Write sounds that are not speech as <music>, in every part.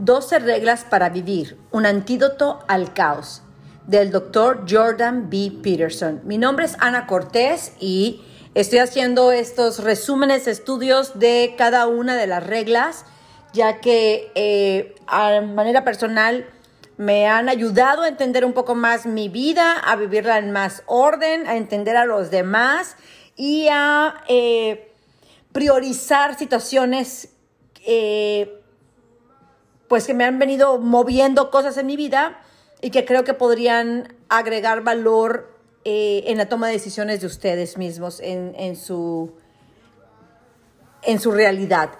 12 reglas para vivir, un antídoto al caos, del doctor Jordan B. Peterson. Mi nombre es Ana Cortés y estoy haciendo estos resúmenes, estudios de cada una de las reglas, ya que eh, a manera personal me han ayudado a entender un poco más mi vida, a vivirla en más orden, a entender a los demás y a eh, priorizar situaciones eh, pues que me han venido moviendo cosas en mi vida y que creo que podrían agregar valor eh, en la toma de decisiones de ustedes mismos, en, su, en su realidad.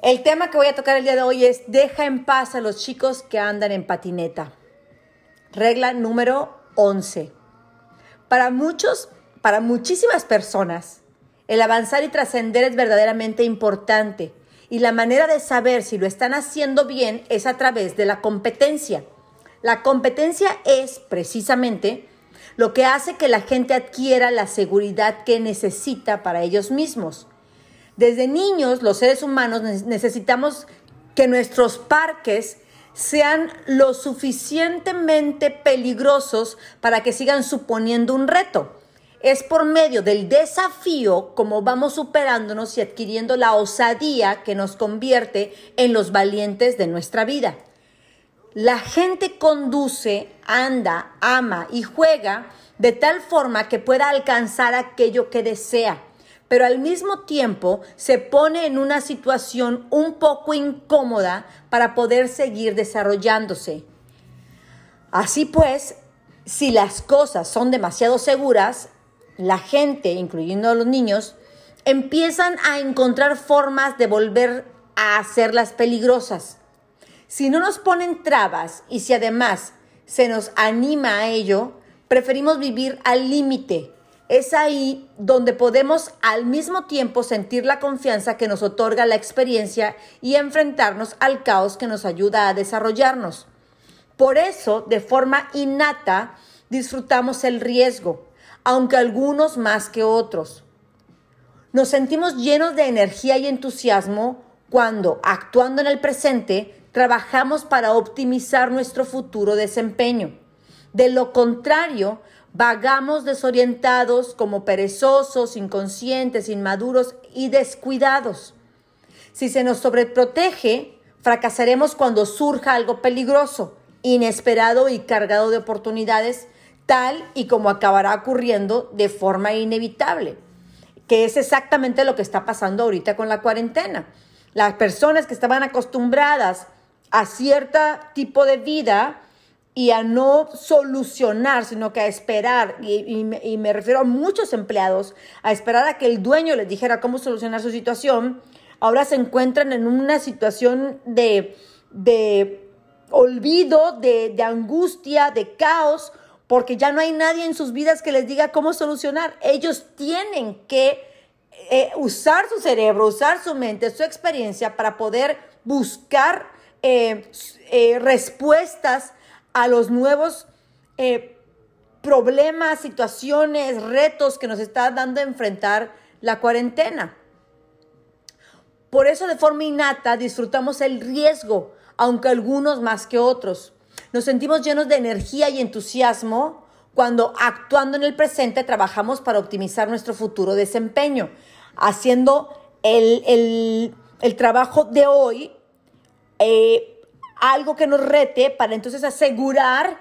El tema que voy a tocar el día de hoy es deja en paz a los chicos que andan en patineta. Regla número 11. Para muchos, para muchísimas personas, el avanzar y trascender es verdaderamente importante y la manera de saber si lo están haciendo bien es a través de la competencia. La competencia es precisamente lo que hace que la gente adquiera la seguridad que necesita para ellos mismos. Desde niños, los seres humanos necesitamos que nuestros parques sean lo suficientemente peligrosos para que sigan suponiendo un reto. Es por medio del desafío como vamos superándonos y adquiriendo la osadía que nos convierte en los valientes de nuestra vida. La gente conduce, anda, ama y juega de tal forma que pueda alcanzar aquello que desea, pero al mismo tiempo se pone en una situación un poco incómoda para poder seguir desarrollándose. Así pues, si las cosas son demasiado seguras, la gente, incluyendo a los niños, empiezan a encontrar formas de volver a hacerlas peligrosas. Si no nos ponen trabas y si además se nos anima a ello, preferimos vivir al límite. Es ahí donde podemos al mismo tiempo sentir la confianza que nos otorga la experiencia y enfrentarnos al caos que nos ayuda a desarrollarnos. Por eso, de forma innata, disfrutamos el riesgo, aunque algunos más que otros. Nos sentimos llenos de energía y entusiasmo cuando, actuando en el presente, trabajamos para optimizar nuestro futuro desempeño. De lo contrario, vagamos desorientados como perezosos, inconscientes, inmaduros y descuidados. Si se nos sobreprotege, fracasaremos cuando surja algo peligroso, inesperado y cargado de oportunidades tal y como acabará ocurriendo de forma inevitable, que es exactamente lo que está pasando ahorita con la cuarentena. Las personas que estaban acostumbradas a cierto tipo de vida y a no solucionar, sino que a esperar, y, me, refiero a muchos empleados, a esperar a que el dueño les dijera cómo solucionar su situación, ahora se encuentran en una situación de, de olvido, de, de angustia, de caos, porque ya no hay nadie en sus vidas que les diga cómo solucionar. Ellos tienen que eh, usar su cerebro, usar su mente, su experiencia para poder buscar eh, eh, respuestas a los nuevos problemas, situaciones, retos que nos está dando a enfrentar la cuarentena. Por eso de forma innata disfrutamos el riesgo, aunque algunos más que otros. Nos sentimos llenos de energía y entusiasmo cuando actuando en el presente trabajamos para optimizar nuestro futuro desempeño, haciendo el, trabajo de hoy eh, algo que nos rete para entonces asegurar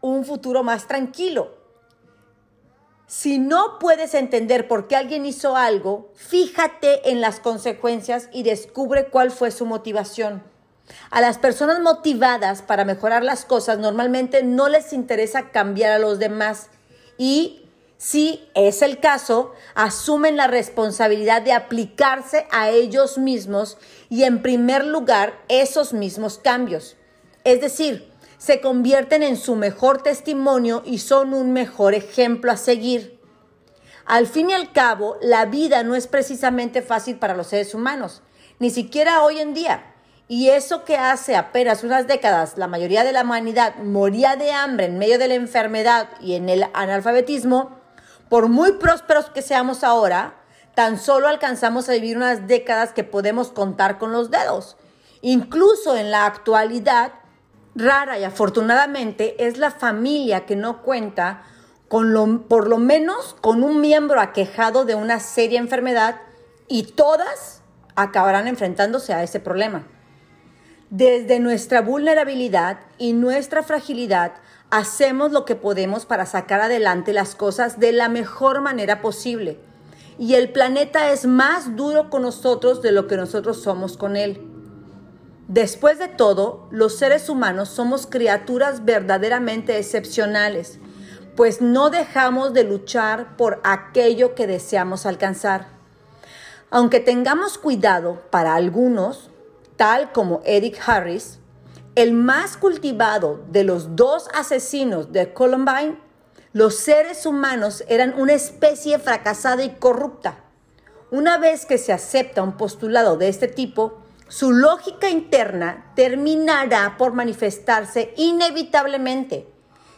un futuro más tranquilo. Si no puedes entender por qué alguien hizo algo, fíjate en las consecuencias y descubre cuál fue su motivación. A las personas motivadas para mejorar las cosas normalmente no les interesa cambiar a los demás y si es el caso, asumen la responsabilidad de aplicarse a ellos mismos y en primer lugar esos mismos cambios. Es decir, se convierten en su mejor testimonio y son un mejor ejemplo a seguir. Al fin y al cabo, la vida no es precisamente fácil para los seres humanos, ni siquiera hoy en día. Y eso que hace apenas unas décadas la mayoría de la humanidad moría de hambre en medio de la enfermedad y en el analfabetismo, por muy prósperos que seamos ahora, tan solo alcanzamos a vivir unas décadas que podemos contar con los dedos. Incluso en la actualidad, rara y afortunadamente es la familia que no cuenta con lo, por lo menos con un miembro aquejado de una seria enfermedad y todas acabarán enfrentándose a ese problema. Desde nuestra vulnerabilidad y nuestra fragilidad hacemos lo que podemos para sacar adelante las cosas de la mejor manera posible. Y el planeta es más duro con nosotros de lo que nosotros somos con él. Después de todo, los seres humanos somos criaturas verdaderamente excepcionales, pues no dejamos de luchar por aquello que deseamos alcanzar. Aunque tengamos cuidado para algunos, tal como Eric Harris, el más cultivado de los dos asesinos de Columbine, los seres humanos eran una especie fracasada y corrupta. Una vez que se acepta un postulado de este tipo, su lógica interna terminará por manifestarse inevitablemente.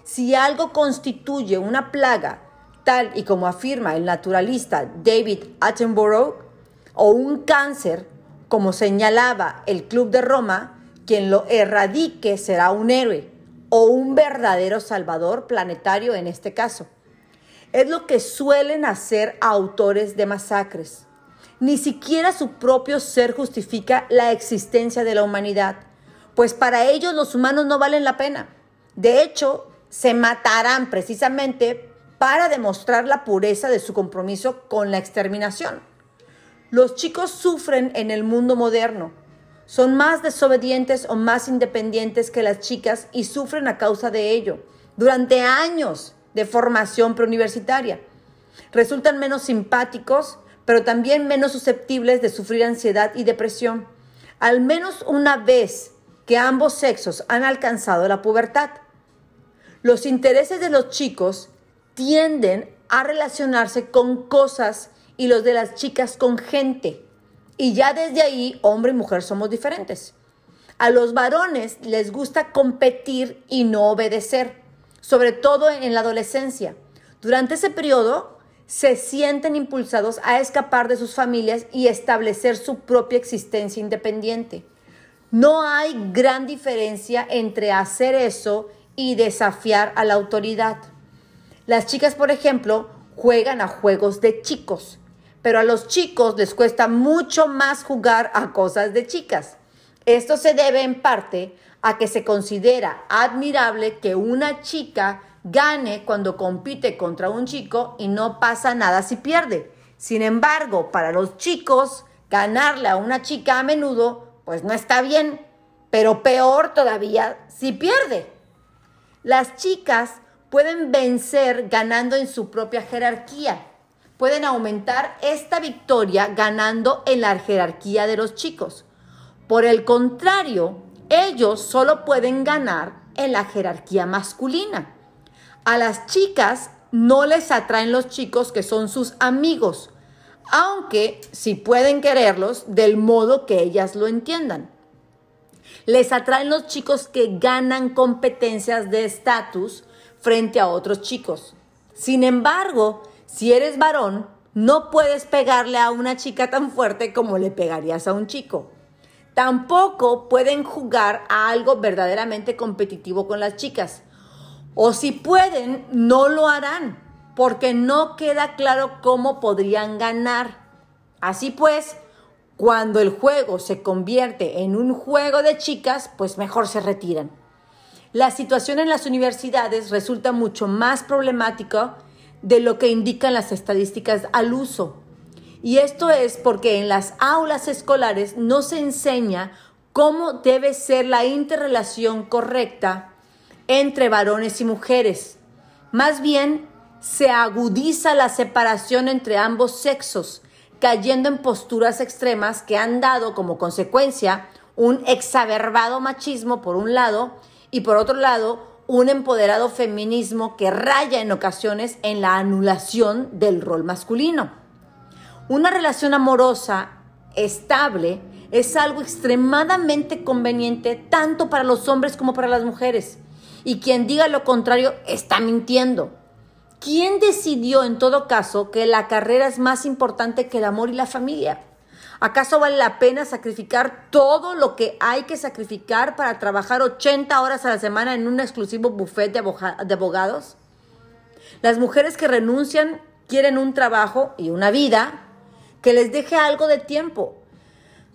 Si algo constituye una plaga, tal y como afirma el naturalista David Attenborough, o un cáncer, como señalaba el Club de Roma, quien lo erradique será un héroe o un verdadero salvador planetario en este caso. Es lo que suelen hacer autores de masacres. Ni siquiera su propio ser justifica la existencia de la humanidad, pues para ellos los humanos no valen la pena. De hecho, se matarán precisamente para demostrar la pureza de su compromiso con la exterminación. Los chicos sufren en el mundo moderno. Son más desobedientes o más independientes que las chicas y sufren a causa de ello. Durante años de formación preuniversitaria. Resultan menos simpáticos, pero también menos susceptibles de sufrir ansiedad y depresión, al menos una vez que ambos sexos han alcanzado la pubertad. Los intereses de los chicos tienden a relacionarse con cosas y los de las chicas con gente. Y ya desde ahí, hombre y mujer somos diferentes. A los varones les gusta competir y no obedecer, sobre todo en la adolescencia. Durante ese periodo se sienten impulsados a escapar de sus familias y establecer su propia existencia independiente. No hay gran diferencia entre hacer eso y desafiar a la autoridad. Las chicas, por ejemplo, juegan a juegos de chicos, pero a los chicos les cuesta mucho más jugar a cosas de chicas. Esto se debe en parte a que se considera admirable que una chica gane cuando compite contra un chico y no pasa nada si pierde. Sin embargo, para los chicos, ganarle a una chica a menudo, pues no está bien, pero peor todavía si pierde. Las chicas pueden vencer ganando en su propia jerarquía. Pueden aumentar esta victoria ganando en la jerarquía de los chicos. Por el contrario, ellos solo pueden ganar en la jerarquía masculina. A las chicas no les atraen los chicos que son sus amigos, aunque sí pueden quererlos del modo que ellas lo entiendan. Les atraen los chicos que ganan competencias de estatus frente a otros chicos. Sin embargo, si eres varón, no puedes pegarle a una chica tan fuerte como le pegarías a un chico. Tampoco pueden jugar a algo verdaderamente competitivo con las chicas o si pueden, no lo harán, porque no queda claro cómo podrían ganar. Así pues, cuando el juego se convierte en un juego de chicas, pues mejor se retiran. La situación en las universidades resulta mucho más problemática de lo que indican las estadísticas al uso. Y esto es porque en las aulas escolares no se enseña cómo debe ser la interrelación correcta entre varones y mujeres. Más bien, se agudiza la separación entre ambos sexos, cayendo en posturas extremas que han dado como consecuencia un exacerbado machismo por un lado y por otro lado un empoderado feminismo que raya en ocasiones en la anulación del rol masculino. Una relación amorosa estable es algo extremadamente conveniente tanto para los hombres como para las mujeres y quien diga lo contrario está mintiendo. ¿Quién decidió en todo caso que la carrera es más importante que el amor y la familia? ¿Acaso vale la pena sacrificar todo lo que hay que sacrificar para trabajar 80 horas a la semana en un exclusivo buffet de abogados? Las mujeres que renuncian quieren un trabajo y una vida que les deje algo de tiempo.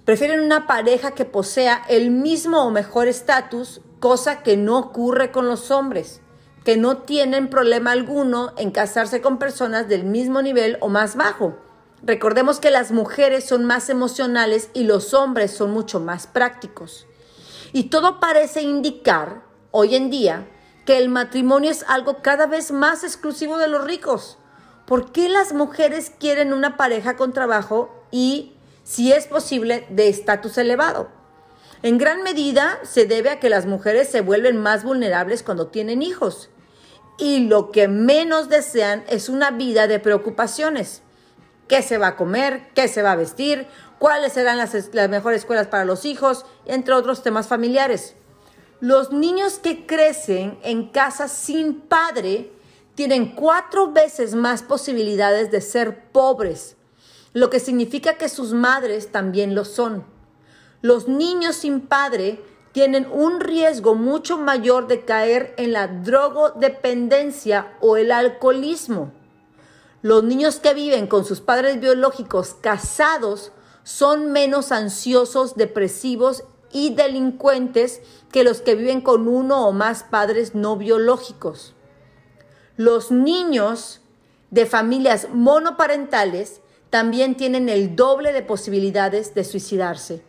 Prefieren una pareja que posea el mismo o mejor estatus, cosa que no ocurre con los hombres, que no tienen problema alguno en casarse con personas del mismo nivel o más bajo. Recordemos que las mujeres son más emocionales y los hombres son mucho más prácticos. Y todo parece indicar, hoy en día, que el matrimonio es algo cada vez más exclusivo de los ricos. ¿Por qué las mujeres quieren una pareja con trabajo y, si es posible, de estatus elevado? En gran medida se debe a que las mujeres se vuelven más vulnerables cuando tienen hijos y lo que menos desean es una vida de preocupaciones qué se va a comer, qué se va a vestir, cuáles serán las, mejores escuelas para los hijos, entre otros temas familiares. Los niños que crecen en casas sin padre tienen cuatro veces más posibilidades de ser pobres, lo que significa que sus madres también lo son. Los niños sin padre tienen un riesgo mucho mayor de caer en la drogodependencia o el alcoholismo. Los niños que viven con sus padres biológicos casados son menos ansiosos, depresivos y delincuentes que los que viven con uno o más padres no biológicos. Los niños de familias monoparentales también tienen el doble de posibilidades de suicidarse.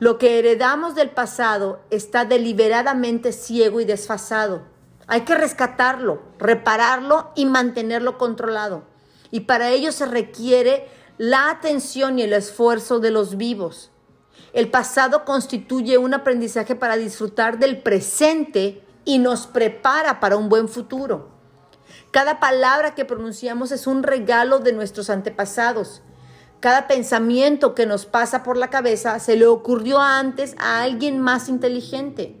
Lo que heredamos del pasado está deliberadamente ciego y desfasado. Hay que rescatarlo, repararlo y mantenerlo controlado. Y para ello se requiere la atención y el esfuerzo de los vivos. El pasado constituye un aprendizaje para disfrutar del presente y nos prepara para un buen futuro. Cada palabra que pronunciamos es un regalo de nuestros antepasados. Cada pensamiento que nos pasa por la cabeza se le ocurrió antes a alguien más inteligente.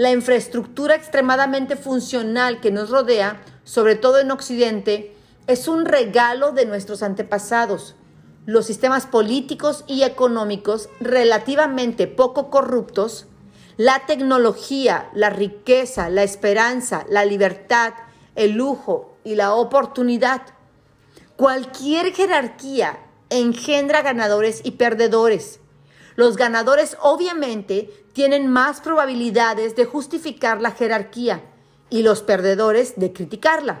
La infraestructura extremadamente funcional que nos rodea, sobre todo en Occidente, es un regalo de nuestros antepasados. Los sistemas políticos y económicos relativamente poco corruptos, la tecnología, la riqueza, la esperanza, la libertad, el lujo y la oportunidad. Cualquier jerarquía engendra ganadores y perdedores. Los ganadores obviamente tienen más probabilidades de justificar la jerarquía y los perdedores de criticarla.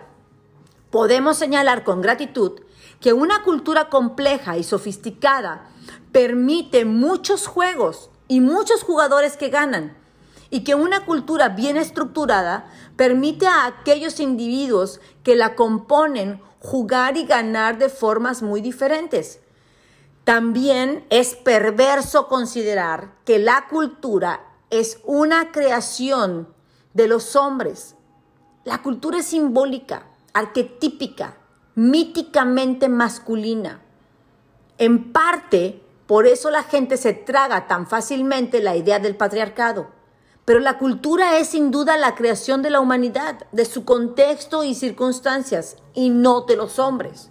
Podemos señalar con gratitud que una cultura compleja y sofisticada permite muchos juegos y muchos jugadores que ganan, y que una cultura bien estructurada permite a aquellos individuos que la componen jugar y ganar de formas muy diferentes. También es perverso considerar que la cultura es una creación de los hombres. La cultura es simbólica, arquetípica, míticamente masculina. En parte, por eso la gente se traga tan fácilmente la idea del patriarcado. Pero la cultura es sin duda la creación de la humanidad, de su contexto y circunstancias, y no de los hombres.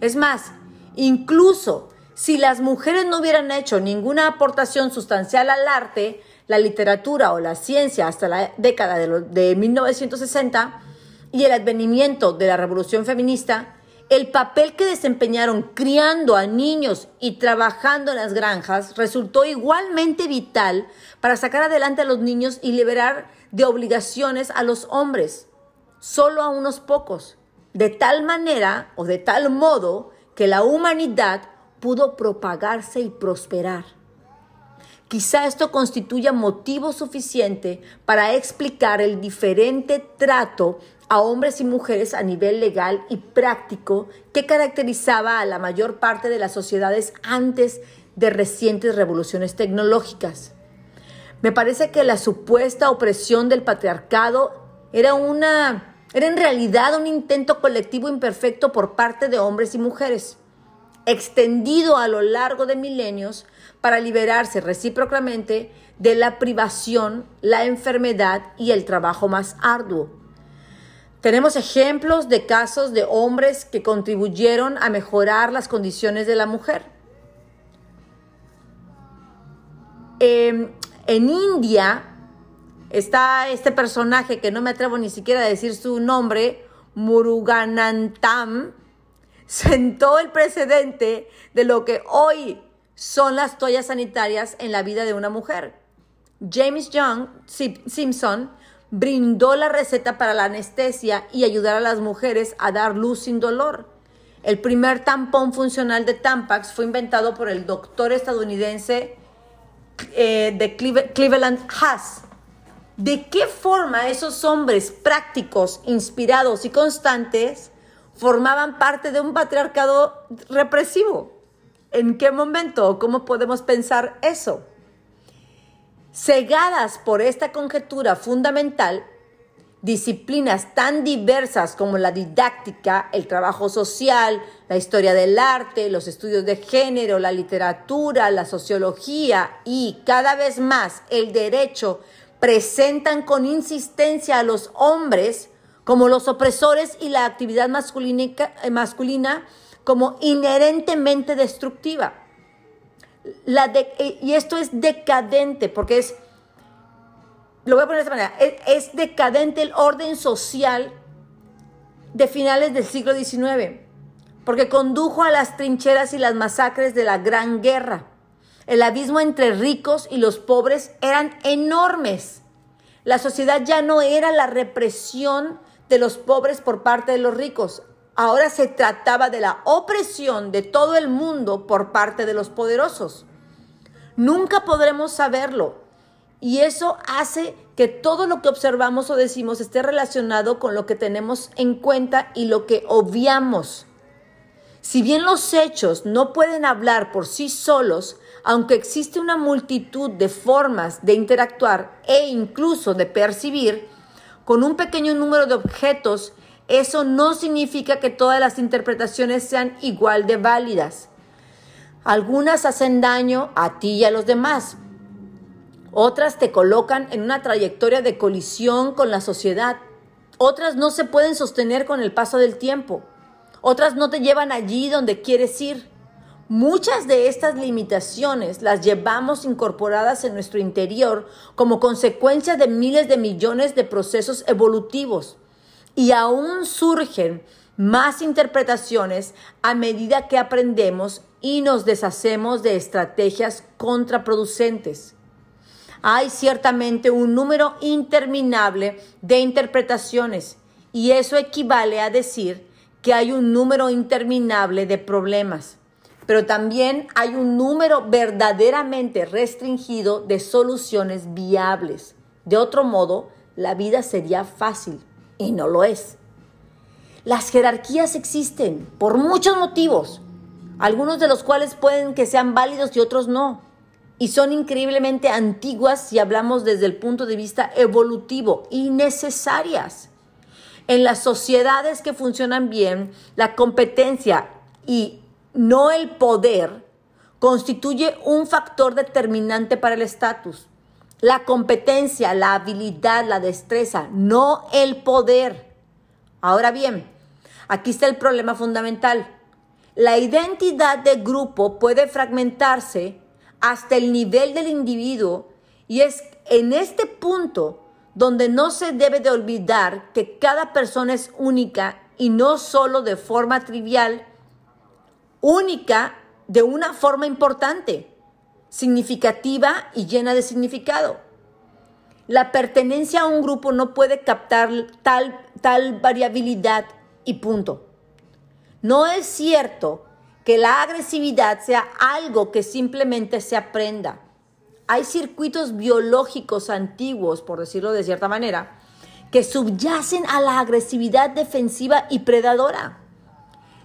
Es más, incluso si las mujeres no hubieran hecho ninguna aportación sustancial al arte, la literatura o la ciencia hasta la década de, 1960 y el advenimiento de la revolución feminista, el papel que desempeñaron criando a niños y trabajando en las granjas resultó igualmente vital para sacar adelante a los niños y liberar de obligaciones a los hombres, solo a unos pocos, de tal manera o de tal modo que la humanidad pudo propagarse y prosperar. Quizá esto constituya motivo suficiente para explicar el diferente trato a hombres y mujeres a nivel legal y práctico que caracterizaba a la mayor parte de las sociedades antes de recientes revoluciones tecnológicas. Me parece que la supuesta opresión del patriarcado era una era en realidad un intento colectivo imperfecto por parte de hombres y mujeres extendido a lo largo de milenios para liberarse recíprocamente de la privación, la enfermedad y el trabajo más arduo. Tenemos ejemplos de casos de hombres que contribuyeron a mejorar las condiciones de la mujer. em, en India está este personaje que no me atrevo ni siquiera a decir su nombre, Muruganantam, sentó el precedente de lo que hoy son las toallas sanitarias en la vida de una mujer. James Young Simpson brindó la receta para la anestesia y ayudar a las mujeres a dar luz sin dolor. El primer tampón funcional de Tampax fue inventado por el doctor estadounidense eh, de Cleveland Haas. ¿De qué forma esos hombres prácticos, inspirados y constantes formaban parte de un patriarcado represivo? ¿En qué momento? ¿Cómo podemos pensar eso? Cegadas por esta conjetura fundamental, disciplinas tan diversas como la didáctica, el trabajo social, la historia del arte, los estudios de género, la literatura, la sociología y cada vez más el derecho presentan con insistencia a los hombres como los opresores y la actividad masculina, masculina como inherentemente destructiva. Eh, y esto es decadente, porque es, lo voy a poner de esta manera, es, decadente el orden social de finales del siglo XIX, porque condujo a las trincheras y las masacres de la Gran Guerra. El abismo entre ricos y los pobres eran enormes. La sociedad ya no era la represión de los pobres por parte de los ricos. Ahora se trataba de la opresión de todo el mundo por parte de los poderosos. Nunca podremos saberlo. Y eso hace que todo lo que observamos o decimos esté relacionado con lo que tenemos en cuenta y lo que obviamos. Si bien los hechos no pueden hablar por sí solos, aunque existe una multitud de formas de interactuar e incluso de percibir, con un pequeño número de objetos eso no significa que todas las interpretaciones sean igual de válidas. Algunas hacen daño a ti y a los demás. Otras te colocan en una trayectoria de colisión con la sociedad. Otras no se pueden sostener con el paso del tiempo. Otras no te llevan allí donde quieres ir. Muchas de estas limitaciones las llevamos incorporadas en nuestro interior como consecuencia de miles de millones de procesos evolutivos y aún surgen más interpretaciones a medida que aprendemos y nos deshacemos de estrategias contraproducentes. Hay ciertamente un número interminable de interpretaciones y eso equivale a decir que hay un número interminable de problemas, pero también hay un número verdaderamente restringido de soluciones viables. De otro modo, la vida sería fácil y no lo es. Las jerarquías existen por muchos motivos, algunos de los cuales pueden que sean válidos y otros no. Y son increíblemente antiguas si hablamos desde el punto de vista evolutivo y necesarias. En las sociedades que funcionan bien, la competencia y no el poder constituye un factor determinante para el estatus la competencia, la habilidad, la destreza, no el poder. Ahora bien, aquí está el problema fundamental. La identidad de grupo puede fragmentarse hasta el nivel del individuo y es en este punto donde no se debe de olvidar que cada persona es única y no solo de forma trivial, única de una forma importante significativa y llena de significado. La pertenencia a un grupo no puede captar tal, tal variabilidad y punto. No es cierto que la agresividad sea algo que simplemente se aprenda. Hay circuitos biológicos antiguos, por decirlo de cierta manera, que subyacen a la agresividad defensiva y predadora.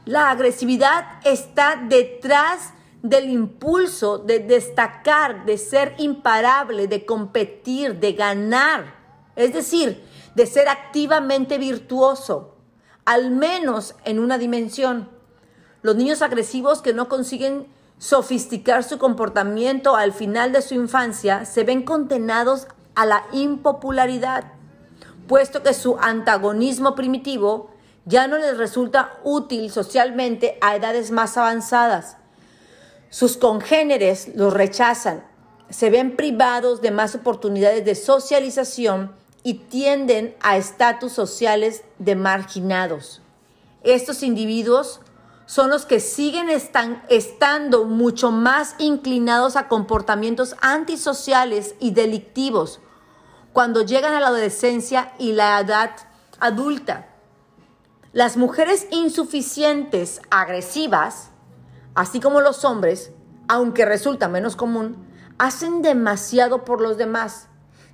La agresividad está detrás del impulso de destacar, de ser imparable, de competir, de ganar. Es decir, de ser activamente virtuoso, al menos en una dimensión. Los niños agresivos que no consiguen sofisticar su comportamiento al final de su infancia se ven condenados a la impopularidad, puesto que su antagonismo primitivo ya no les resulta útil socialmente a edades más avanzadas sus congéneres los rechazan se ven privados de más oportunidades de socialización y tienden a estatus sociales de marginados. Estos individuos son los que siguen están, estando mucho más inclinados a comportamientos antisociales y delictivos cuando llegan a la adolescencia y la edad adulta. Las mujeres insuficientes, agresivas, así como los hombres, aunque resulta menos común, hacen demasiado por los demás.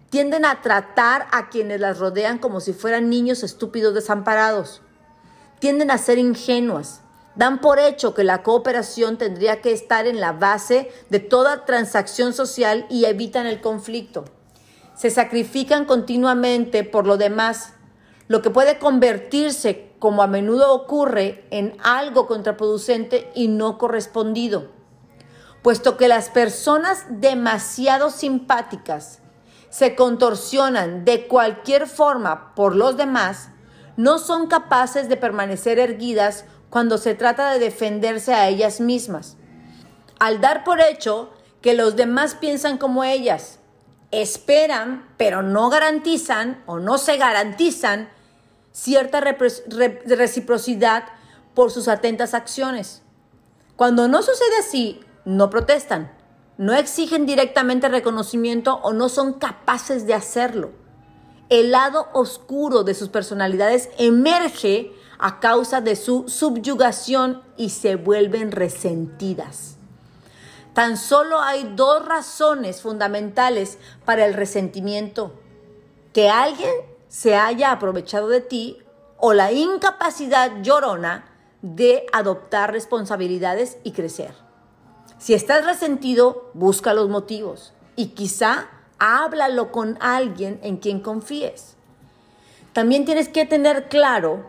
Tienden a tratar a quienes las rodean como si fueran niños estúpidos desamparados. Tienden a ser ingenuas. Dan por hecho que la cooperación tendría que estar en la base de toda transacción social y evitan el conflicto. Se sacrifican continuamente por lo demás, lo que puede convertirse, como a menudo ocurre, en algo contraproducente y no correspondido puesto que las personas demasiado simpáticas se contorsionan de cualquier forma por los demás, no son capaces de permanecer erguidas cuando se trata de defenderse a ellas mismas. Al dar por hecho que los demás piensan como ellas, esperan, pero no garantizan o no se garantizan cierta reciprocidad por sus atentas acciones. Cuando no sucede así, no protestan, no exigen directamente reconocimiento o no son capaces de hacerlo. El lado oscuro de sus personalidades emerge a causa de su subyugación y se vuelven resentidas. Tan solo hay dos razones fundamentales para el resentimiento. Que alguien se haya aprovechado de ti o la incapacidad llorona de adoptar responsabilidades y crecer. Si estás resentido, busca los motivos y quizá háblalo con alguien en quien confíes. También tienes que tener claro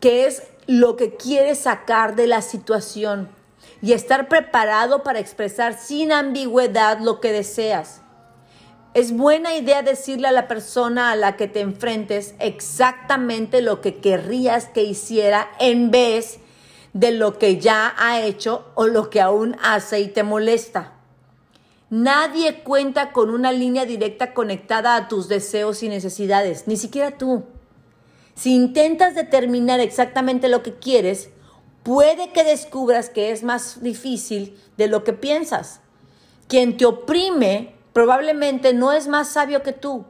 qué es lo que quieres sacar de la situación y estar preparado para expresar sin ambigüedad lo que deseas. Es buena idea decirle a la persona a la que te enfrentes exactamente lo que querrías que hiciera en vez de lo que ya ha hecho o lo que aún hace y te molesta. Nadie cuenta con una línea directa conectada a tus deseos y necesidades, ni siquiera tú. Si intentas determinar exactamente lo que quieres, puede que descubras que es más difícil de lo que piensas. Quien te oprime probablemente no es más sabio que tú,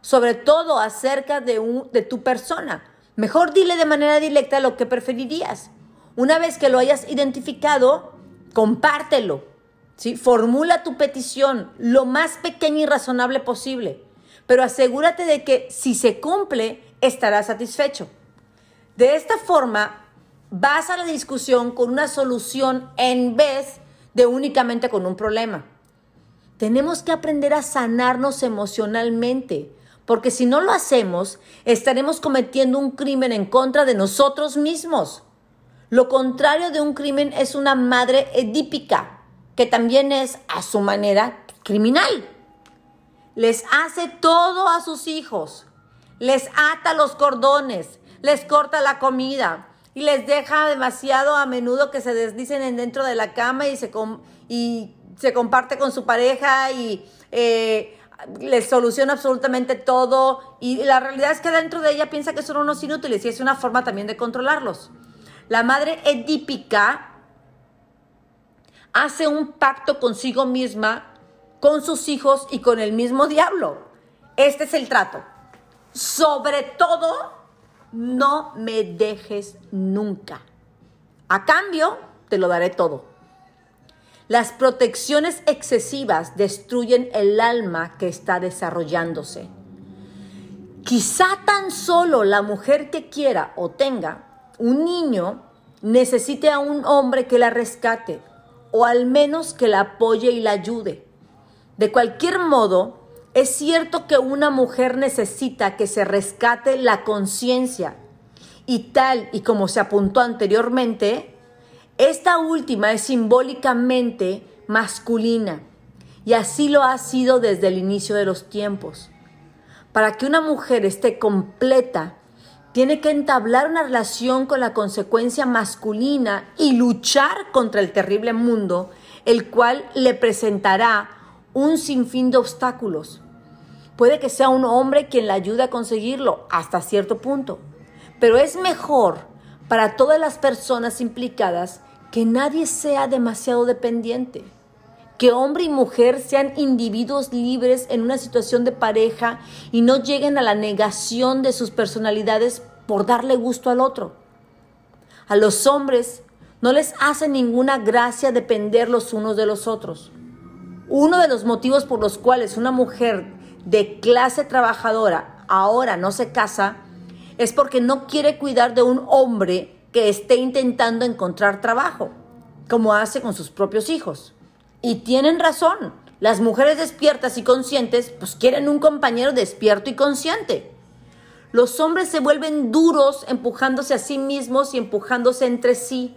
sobre todo acerca de, de tu persona. Mejor dile de manera directa lo que preferirías. Una vez que lo hayas identificado, compártelo. ¿sí? Formula tu petición lo más pequeña y razonable posible, pero asegúrate de que si se cumple, estarás satisfecho. De esta forma, vas a la discusión con una solución en vez de únicamente con un problema. Tenemos que aprender a sanarnos emocionalmente, porque si no lo hacemos, estaremos cometiendo un crimen en contra de nosotros mismos. Lo contrario de un crimen es una madre edípica, que también es, a su manera, criminal. Les hace todo a sus hijos, les ata los cordones, les corta la comida y les deja demasiado a menudo que se deslicen dentro de la cama y se, y se comparte con su pareja y eh, les soluciona absolutamente todo. Y la realidad es que dentro de ella piensa que son unos inútiles y es una forma también de controlarlos. La madre edípica hace un pacto consigo misma, con sus hijos y con el mismo diablo. Este es el trato. Sobre todo, no me dejes nunca. A cambio, te lo daré todo. Las protecciones excesivas destruyen el alma que está desarrollándose. Quizá tan solo la mujer que quiera o tenga un niño necesite a un hombre que la rescate o al menos que la apoye y la ayude. De cualquier modo, es cierto que una mujer necesita que se rescate la conciencia y tal y como se apuntó anteriormente, esta última es simbólicamente masculina y así lo ha sido desde el inicio de los tiempos. Para que una mujer esté completa tiene que entablar una relación con la consecuencia masculina y luchar contra el terrible mundo, el cual le presentará un sinfín de obstáculos. Puede que sea un hombre quien la ayude a conseguirlo hasta cierto punto, pero es mejor para todas las personas implicadas que nadie sea demasiado dependiente, que hombre y mujer sean individuos libres en una situación de pareja y no lleguen a la negación de sus personalidades por darle gusto al otro. A los hombres no les hace ninguna gracia depender los unos de los otros. Uno de los motivos por los cuales una mujer de clase trabajadora ahora no se casa es porque no quiere cuidar de un hombre que esté intentando encontrar trabajo, como hace con sus propios hijos. Y tienen razón. Las mujeres despiertas y conscientes pues quieren un compañero despierto y consciente. Los hombres se vuelven duros empujándose a sí mismos y empujándose entre sí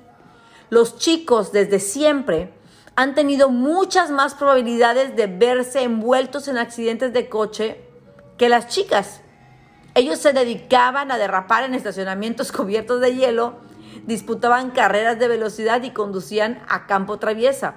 los chicos desde siempre han tenido muchas más probabilidades de verse envueltos en accidentes de coche que las chicas. Ellos se dedicaban a derrapar en estacionamientos <laughs> cubiertos de hielo, disputaban carreras de velocidad y conducían a campo traviesa.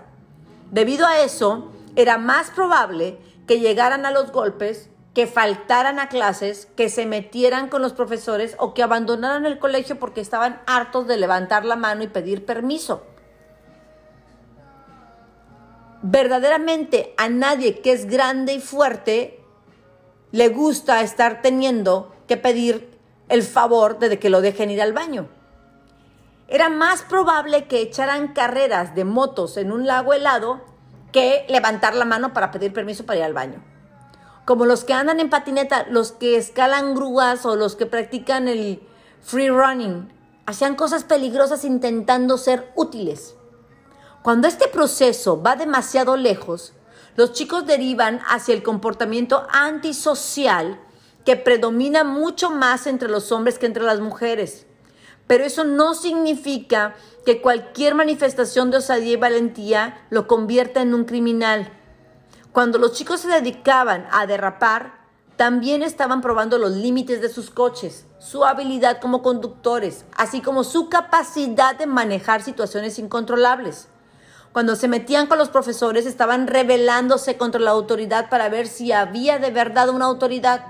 Debido a eso, era más probable que llegaran a los golpes, que faltaran a clases, que se metieran con los profesores o que abandonaran el colegio porque estaban hartos de levantar la mano y pedir permiso. Verdaderamente a nadie que es grande y fuerte le gusta estar teniendo que pedir el favor de que lo dejen ir al baño. Era más probable que echaran carreras de motos en un lago helado que levantar la mano para pedir permiso para ir al baño como los que andan en patineta, los que escalan grúas o los que practican el free running, hacían cosas peligrosas intentando ser útiles. Cuando este proceso va demasiado lejos, los chicos derivan hacia el comportamiento antisocial que predomina mucho más entre los hombres que entre las mujeres. Pero eso no significa que cualquier manifestación de osadía y valentía lo convierta en un criminal. Cuando los chicos se dedicaban a derrapar, también estaban probando los límites de sus coches, su habilidad como conductores, así como su capacidad de manejar situaciones incontrolables. Cuando se metían con los profesores, estaban rebelándose contra la autoridad para ver si había de verdad una autoridad,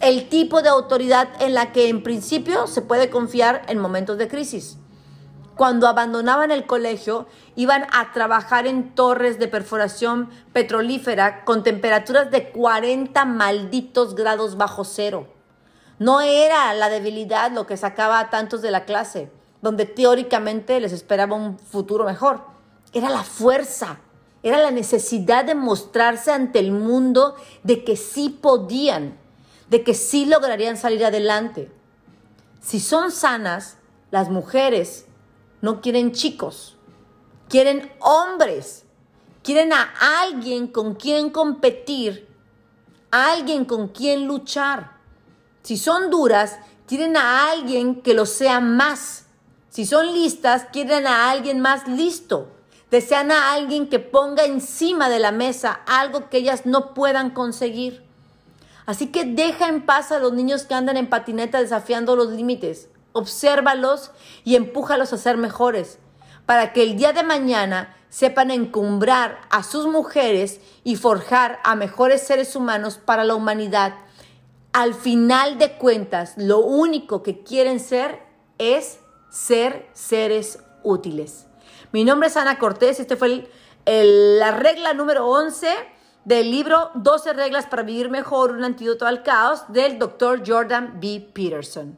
el tipo de autoridad en la que en principio se puede confiar en momentos de crisis. Cuando abandonaban el colegio, iban a trabajar en torres de perforación petrolífera con temperaturas de 40 malditos grados bajo cero. No era la debilidad lo que sacaba a tantos de la clase, donde teóricamente les esperaba un futuro mejor. Era la fuerza, era la necesidad de mostrarse ante el mundo de que sí podían, de que sí lograrían salir adelante. Si son sanas, las mujeres no quieren chicos, quieren hombres, quieren a alguien con quien competir, a alguien con quien luchar. Si son duras, quieren a alguien que lo sea más. Si son listas, quieren a alguien más listo. Desean a alguien que ponga encima de la mesa algo que ellas no puedan conseguir. Así que deja en paz a los niños que andan en patineta desafiando los límites obsérvalos y empújalos a ser mejores, para que el día de mañana sepan encumbrar a sus mujeres y forjar a mejores seres humanos para la humanidad. Al final de cuentas, lo único que quieren ser es ser seres útiles. Mi nombre es Ana Cortés, este fue la regla número 11 del libro 12 reglas para vivir mejor, un antídoto al caos del doctor Jordan B. Peterson.